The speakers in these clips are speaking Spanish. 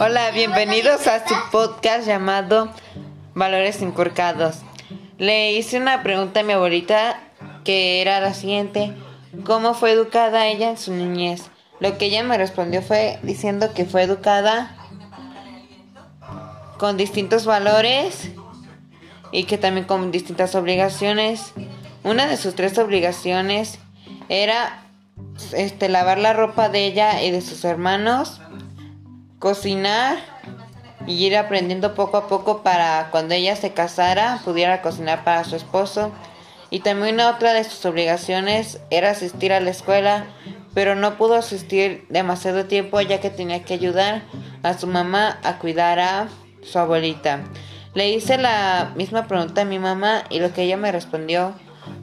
Hola, bienvenidos a su podcast llamado Valores Inculcados. Le hice una pregunta a mi abuelita que era la siguiente. ¿Cómo fue educada ella en su niñez? Lo que ella me respondió fue diciendo que fue educada con distintos valores y que también con distintas obligaciones. Una de sus tres obligaciones era este, lavar la ropa de ella y de sus hermanos, cocinar y ir aprendiendo poco a poco para cuando ella se casara pudiera cocinar para su esposo. Y también otra de sus obligaciones era asistir a la escuela, pero no pudo asistir demasiado tiempo ya que tenía que ayudar a su mamá a cuidar a su abuelita. Le hice la misma pregunta a mi mamá y lo que ella me respondió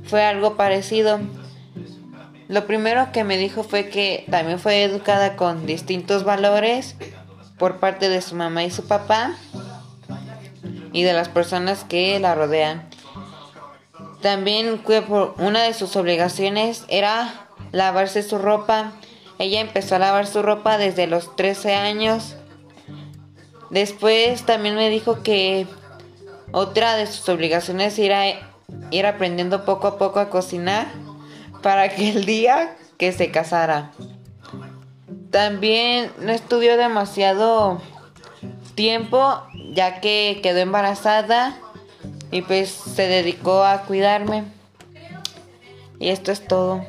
fue algo parecido. Lo primero que me dijo fue que también fue educada con distintos valores por parte de su mamá y su papá y de las personas que la rodean. También una de sus obligaciones era lavarse su ropa. Ella empezó a lavar su ropa desde los 13 años. Después también me dijo que otra de sus obligaciones era ir aprendiendo poco a poco a cocinar para que el día que se casara. También no estudió demasiado tiempo ya que quedó embarazada y pues se dedicó a cuidarme. Y esto es todo.